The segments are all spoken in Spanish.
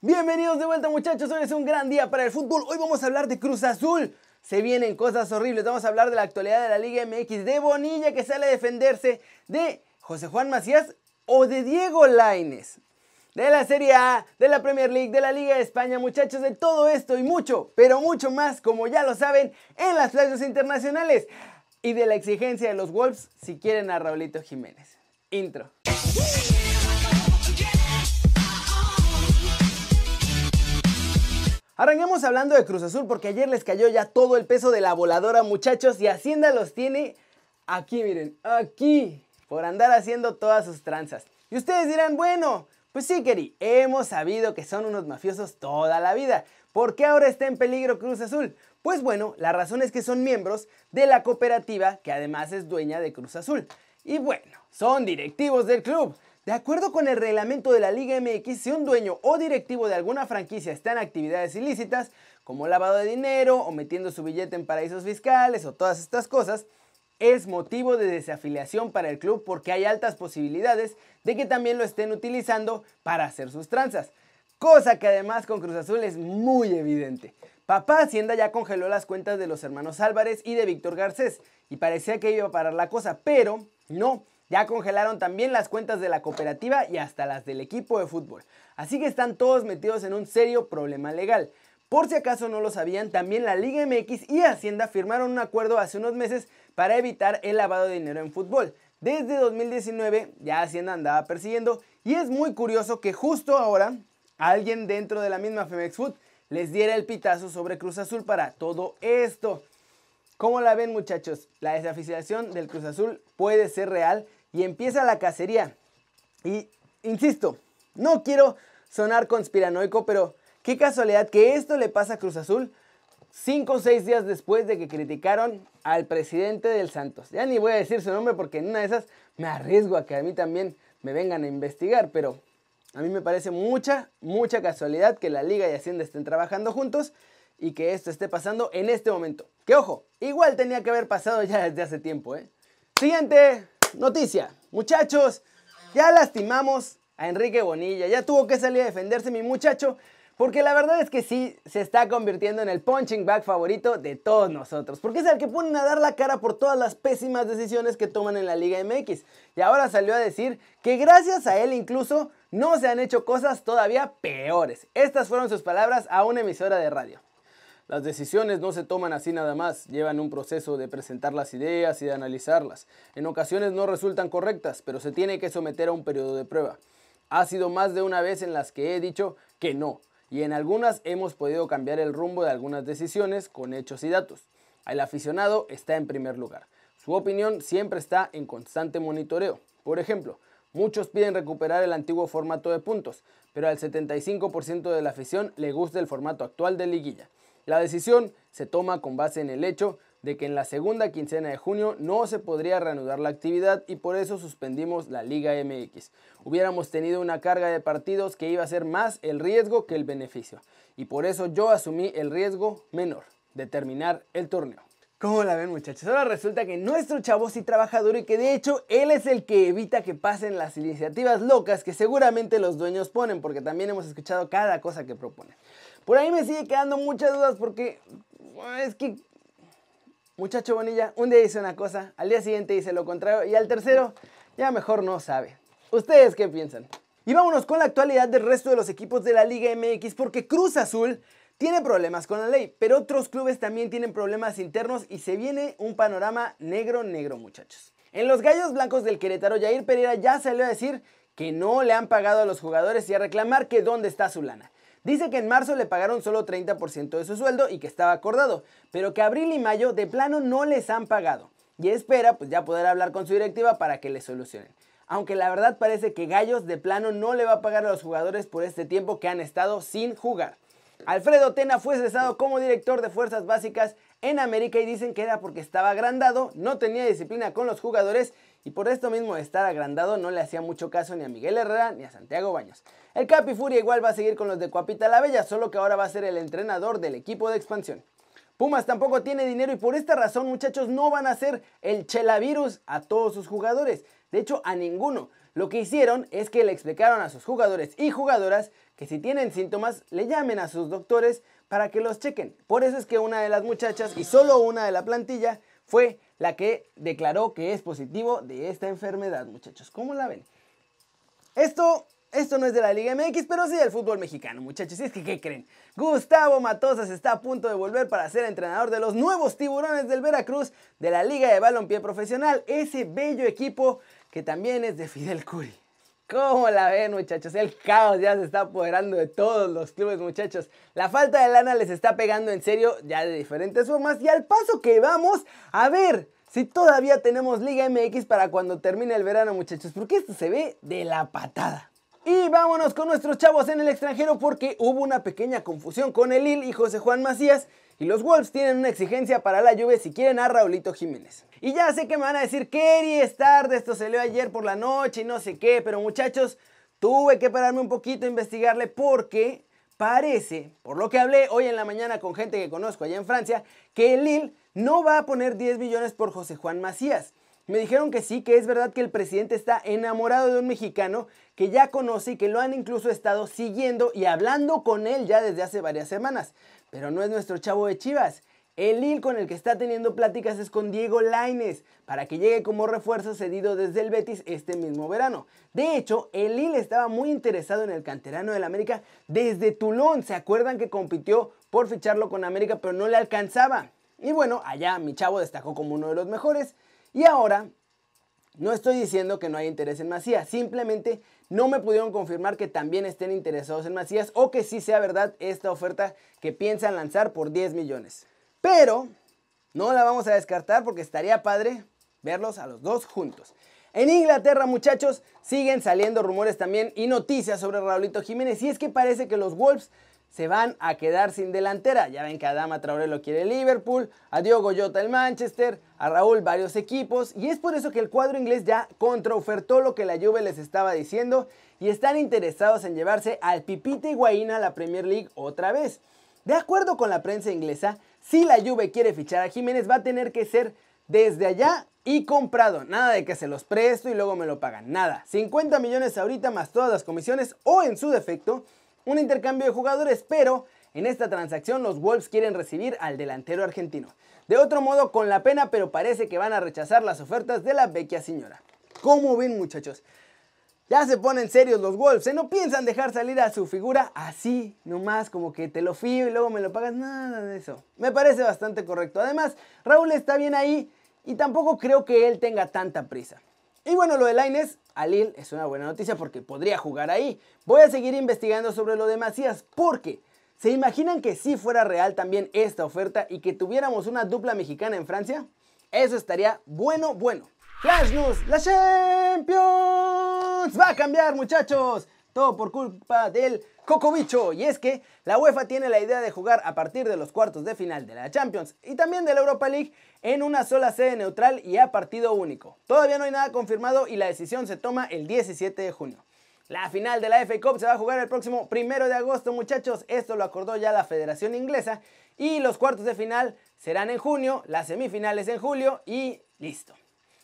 Bienvenidos de vuelta muchachos, hoy es un gran día para el fútbol. Hoy vamos a hablar de Cruz Azul. Se vienen cosas horribles, vamos a hablar de la actualidad de la Liga MX, de Bonilla que sale a defenderse, de José Juan Macías o de Diego Laines. De la Serie A, de la Premier League, de la Liga de España, muchachos, de todo esto y mucho, pero mucho más, como ya lo saben, en las playas internacionales. Y de la exigencia de los Wolves si quieren a Raulito Jiménez. Intro. Arranquemos hablando de Cruz Azul porque ayer les cayó ya todo el peso de la voladora muchachos y Hacienda los tiene aquí, miren, aquí, por andar haciendo todas sus tranzas. Y ustedes dirán, bueno, pues sí, Keri, hemos sabido que son unos mafiosos toda la vida. ¿Por qué ahora está en peligro Cruz Azul? Pues bueno, la razón es que son miembros de la cooperativa que además es dueña de Cruz Azul. Y bueno, son directivos del club. De acuerdo con el reglamento de la Liga MX, si un dueño o directivo de alguna franquicia está en actividades ilícitas, como lavado de dinero o metiendo su billete en paraísos fiscales o todas estas cosas, es motivo de desafiliación para el club porque hay altas posibilidades de que también lo estén utilizando para hacer sus tranzas. Cosa que además con Cruz Azul es muy evidente. Papá Hacienda ya congeló las cuentas de los hermanos Álvarez y de Víctor Garcés y parecía que iba a parar la cosa, pero no. Ya congelaron también las cuentas de la cooperativa y hasta las del equipo de fútbol. Así que están todos metidos en un serio problema legal. Por si acaso no lo sabían, también la Liga MX y Hacienda firmaron un acuerdo hace unos meses para evitar el lavado de dinero en fútbol. Desde 2019 ya Hacienda andaba persiguiendo y es muy curioso que justo ahora alguien dentro de la misma Femex Food les diera el pitazo sobre Cruz Azul para todo esto. ¿Cómo la ven muchachos? La desoficialización del Cruz Azul puede ser real y empieza la cacería. Y, insisto, no quiero sonar conspiranoico, pero qué casualidad que esto le pasa a Cruz Azul cinco o seis días después de que criticaron al presidente del Santos. Ya ni voy a decir su nombre porque en una de esas me arriesgo a que a mí también me vengan a investigar, pero a mí me parece mucha, mucha casualidad que la Liga y Hacienda estén trabajando juntos y que esto esté pasando en este momento. Que ojo, igual tenía que haber pasado ya desde hace tiempo, ¿eh? Siguiente noticia. Muchachos, ya lastimamos a Enrique Bonilla. Ya tuvo que salir a defenderse mi muchacho. Porque la verdad es que sí se está convirtiendo en el punching bag favorito de todos nosotros. Porque es el que ponen a dar la cara por todas las pésimas decisiones que toman en la Liga MX. Y ahora salió a decir que gracias a él incluso no se han hecho cosas todavía peores. Estas fueron sus palabras a una emisora de radio. Las decisiones no se toman así nada más, llevan un proceso de presentar las ideas y de analizarlas. En ocasiones no resultan correctas, pero se tiene que someter a un periodo de prueba. Ha sido más de una vez en las que he dicho que no, y en algunas hemos podido cambiar el rumbo de algunas decisiones con hechos y datos. El aficionado está en primer lugar. Su opinión siempre está en constante monitoreo. Por ejemplo, muchos piden recuperar el antiguo formato de puntos, pero al 75% de la afición le gusta el formato actual de liguilla. La decisión se toma con base en el hecho de que en la segunda quincena de junio no se podría reanudar la actividad y por eso suspendimos la Liga MX. Hubiéramos tenido una carga de partidos que iba a ser más el riesgo que el beneficio y por eso yo asumí el riesgo menor de terminar el torneo. ¿Cómo la ven muchachos? Ahora resulta que nuestro chavo sí trabaja duro y que de hecho él es el que evita que pasen las iniciativas locas que seguramente los dueños ponen porque también hemos escuchado cada cosa que proponen. Por ahí me sigue quedando muchas dudas porque es que, muchacho Bonilla, un día dice una cosa, al día siguiente dice lo contrario y al tercero ya mejor no sabe. ¿Ustedes qué piensan? Y vámonos con la actualidad del resto de los equipos de la Liga MX porque Cruz Azul tiene problemas con la ley, pero otros clubes también tienen problemas internos y se viene un panorama negro negro muchachos. En los Gallos Blancos del Querétaro, Jair Pereira ya salió a decir que no le han pagado a los jugadores y a reclamar que dónde está su lana. Dice que en marzo le pagaron solo 30% de su sueldo y que estaba acordado, pero que abril y mayo de plano no les han pagado. Y espera pues ya poder hablar con su directiva para que le solucionen. Aunque la verdad parece que Gallos de plano no le va a pagar a los jugadores por este tiempo que han estado sin jugar. Alfredo Tena fue cesado como director de fuerzas básicas en América y dicen que era porque estaba agrandado, no tenía disciplina con los jugadores y por esto mismo de estar agrandado no le hacía mucho caso ni a Miguel Herrera ni a Santiago Baños. El Capi Furia igual va a seguir con los de Cuapita la Bella, solo que ahora va a ser el entrenador del equipo de expansión. Pumas tampoco tiene dinero y por esta razón muchachos no van a hacer el chelavirus a todos sus jugadores. De hecho a ninguno. lo que hicieron es que le explicaron a sus jugadores y jugadoras que si tienen síntomas le llamen a sus doctores para que los chequen. Por eso es que una de las muchachas y solo una de la plantilla fue la que declaró que es positivo de esta enfermedad, muchachos. ¿Cómo la ven? Esto, esto no es de la Liga MX, pero sí del fútbol mexicano, muchachos. Y es que, ¿qué creen? Gustavo Matosas está a punto de volver para ser entrenador de los nuevos tiburones del Veracruz de la Liga de Balompié Profesional, ese bello equipo que también es de Fidel Curi. ¿Cómo la ven muchachos? El caos ya se está apoderando de todos los clubes muchachos. La falta de lana les está pegando en serio ya de diferentes formas y al paso que vamos a ver si todavía tenemos Liga MX para cuando termine el verano muchachos, porque esto se ve de la patada. Y vámonos con nuestros chavos en el extranjero porque hubo una pequeña confusión con el Lille y José Juan Macías y los Wolves tienen una exigencia para la Juve si quieren a Raulito Jiménez. Y ya sé que me van a decir, que es tarde, esto se leo ayer por la noche y no sé qué, pero muchachos, tuve que pararme un poquito a investigarle porque parece, por lo que hablé hoy en la mañana con gente que conozco allá en Francia, que el Lille no va a poner 10 millones por José Juan Macías. Me dijeron que sí, que es verdad que el presidente está enamorado de un mexicano que ya conoce y que lo han incluso estado siguiendo y hablando con él ya desde hace varias semanas. Pero no es nuestro chavo de Chivas. El Lille con el que está teniendo pláticas es con Diego Laines para que llegue como refuerzo cedido desde el Betis este mismo verano. De hecho, el Lille estaba muy interesado en el canterano del América desde Toulon. ¿Se acuerdan que compitió por ficharlo con América pero no le alcanzaba? Y bueno, allá mi chavo destacó como uno de los mejores. Y ahora, no estoy diciendo que no hay interés en Macías, simplemente no me pudieron confirmar que también estén interesados en Macías o que sí sea verdad esta oferta que piensan lanzar por 10 millones. Pero no la vamos a descartar porque estaría padre verlos a los dos juntos. En Inglaterra, muchachos, siguen saliendo rumores también y noticias sobre Raulito Jiménez. Y es que parece que los Wolves se van a quedar sin delantera. Ya ven que Adama Traoré lo quiere Liverpool, a Diogo Jota el Manchester, a Raúl varios equipos. Y es por eso que el cuadro inglés ya contraofertó lo que la Juve les estaba diciendo y están interesados en llevarse al Pipita Higuaín a la Premier League otra vez. De acuerdo con la prensa inglesa, si la Juve quiere fichar a Jiménez va a tener que ser desde allá y comprado. Nada de que se los presto y luego me lo pagan. Nada. 50 millones ahorita más todas las comisiones o en su defecto un intercambio de jugadores, pero en esta transacción los Wolves quieren recibir al delantero argentino. De otro modo, con la pena, pero parece que van a rechazar las ofertas de la vecchia señora. ¿Cómo ven muchachos? Ya se ponen serios los Wolves, ¿eh? no piensan dejar salir a su figura así, nomás como que te lo fío y luego me lo pagas, nada de eso. Me parece bastante correcto. Además, Raúl está bien ahí y tampoco creo que él tenga tanta prisa. Y bueno, lo de Laines, Alil es una buena noticia porque podría jugar ahí. Voy a seguir investigando sobre lo de Macías porque ¿se imaginan que si fuera real también esta oferta y que tuviéramos una dupla mexicana en Francia? Eso estaría bueno, bueno. Flash News, la Champions va a cambiar muchachos. Todo por culpa del Cocobicho. Y es que la UEFA tiene la idea de jugar a partir de los cuartos de final de la Champions y también de la Europa League en una sola sede neutral y a partido único. Todavía no hay nada confirmado y la decisión se toma el 17 de junio. La final de la FA Cup se va a jugar el próximo primero de agosto, muchachos. Esto lo acordó ya la Federación Inglesa. Y los cuartos de final serán en junio, las semifinales en julio y listo.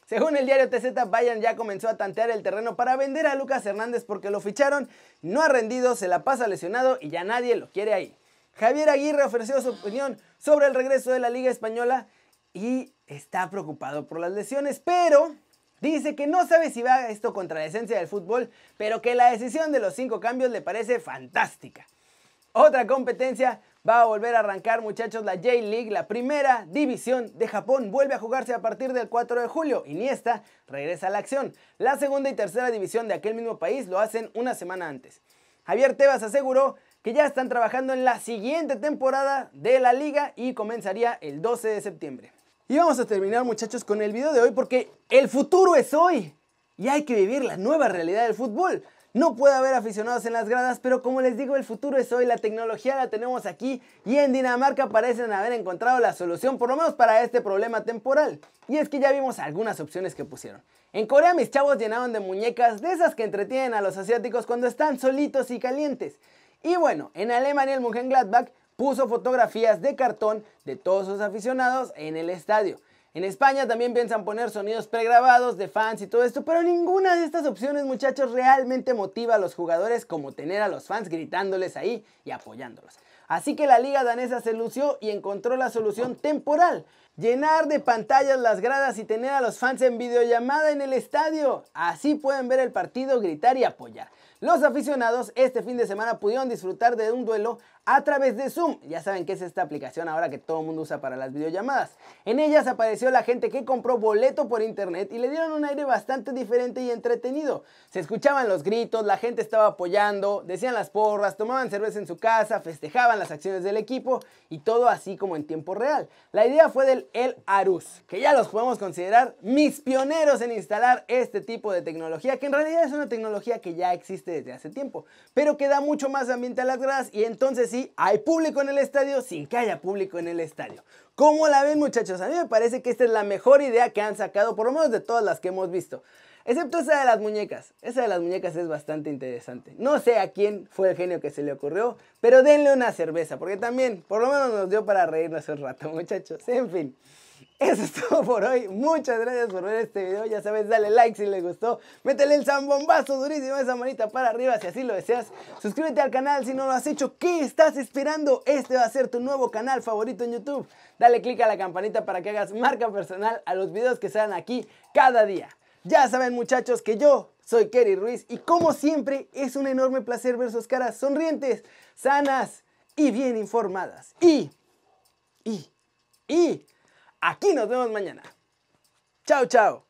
Según el diario TZ, Bayern ya comenzó a tantear el terreno para vender a Lucas Hernández porque lo ficharon, no ha rendido, se la pasa lesionado y ya nadie lo quiere ahí. Javier Aguirre ofreció su opinión sobre el regreso de la Liga Española y está preocupado por las lesiones, pero dice que no sabe si va esto contra la esencia del fútbol, pero que la decisión de los cinco cambios le parece fantástica. Otra competencia va a volver a arrancar muchachos la J-League, la primera división de Japón vuelve a jugarse a partir del 4 de julio. Iniesta regresa a la acción. La segunda y tercera división de aquel mismo país lo hacen una semana antes. Javier Tebas aseguró que ya están trabajando en la siguiente temporada de la liga y comenzaría el 12 de septiembre. Y vamos a terminar muchachos con el video de hoy porque el futuro es hoy y hay que vivir la nueva realidad del fútbol. No puede haber aficionados en las gradas, pero como les digo, el futuro es hoy, la tecnología la tenemos aquí y en Dinamarca parecen haber encontrado la solución, por lo menos para este problema temporal. Y es que ya vimos algunas opciones que pusieron. En Corea mis chavos llenaron de muñecas de esas que entretienen a los asiáticos cuando están solitos y calientes. Y bueno, en Alemania el Mönchengladbach puso fotografías de cartón de todos sus aficionados en el estadio. En España también piensan poner sonidos pregrabados de fans y todo esto, pero ninguna de estas opciones muchachos realmente motiva a los jugadores como tener a los fans gritándoles ahí y apoyándolos. Así que la liga danesa se lució y encontró la solución temporal. Llenar de pantallas las gradas y tener a los fans en videollamada en el estadio. Así pueden ver el partido, gritar y apoyar. Los aficionados este fin de semana pudieron disfrutar de un duelo a través de Zoom. Ya saben que es esta aplicación ahora que todo el mundo usa para las videollamadas. En ellas apareció la gente que compró boleto por internet y le dieron un aire bastante diferente y entretenido. Se escuchaban los gritos, la gente estaba apoyando, decían las porras, tomaban cerveza en su casa, festejaban las acciones del equipo y todo así como en tiempo real. La idea fue del El Arus, que ya los podemos considerar mis pioneros en instalar este tipo de tecnología, que en realidad es una tecnología que ya existe desde hace tiempo, pero que da mucho más ambiente a las gradas y entonces sí, hay público en el estadio sin que haya público en el estadio. ¿Cómo la ven muchachos? A mí me parece que esta es la mejor idea que han sacado, por lo menos de todas las que hemos visto. Excepto esa de las muñecas. Esa de las muñecas es bastante interesante. No sé a quién fue el genio que se le ocurrió, pero denle una cerveza, porque también, por lo menos nos dio para reírnos un rato, muchachos. En fin. Eso es todo por hoy. Muchas gracias por ver este video. Ya sabes, dale like si les gustó. Métele el zambombazo durísimo, esa manita para arriba si así lo deseas. Suscríbete al canal si no lo has hecho. ¿Qué estás esperando? Este va a ser tu nuevo canal favorito en YouTube. Dale click a la campanita para que hagas marca personal a los videos que salen aquí cada día. Ya saben muchachos que yo soy Kerry Ruiz y como siempre es un enorme placer ver sus caras sonrientes, sanas y bien informadas. Y, y, y, aquí nos vemos mañana. Chao, chao.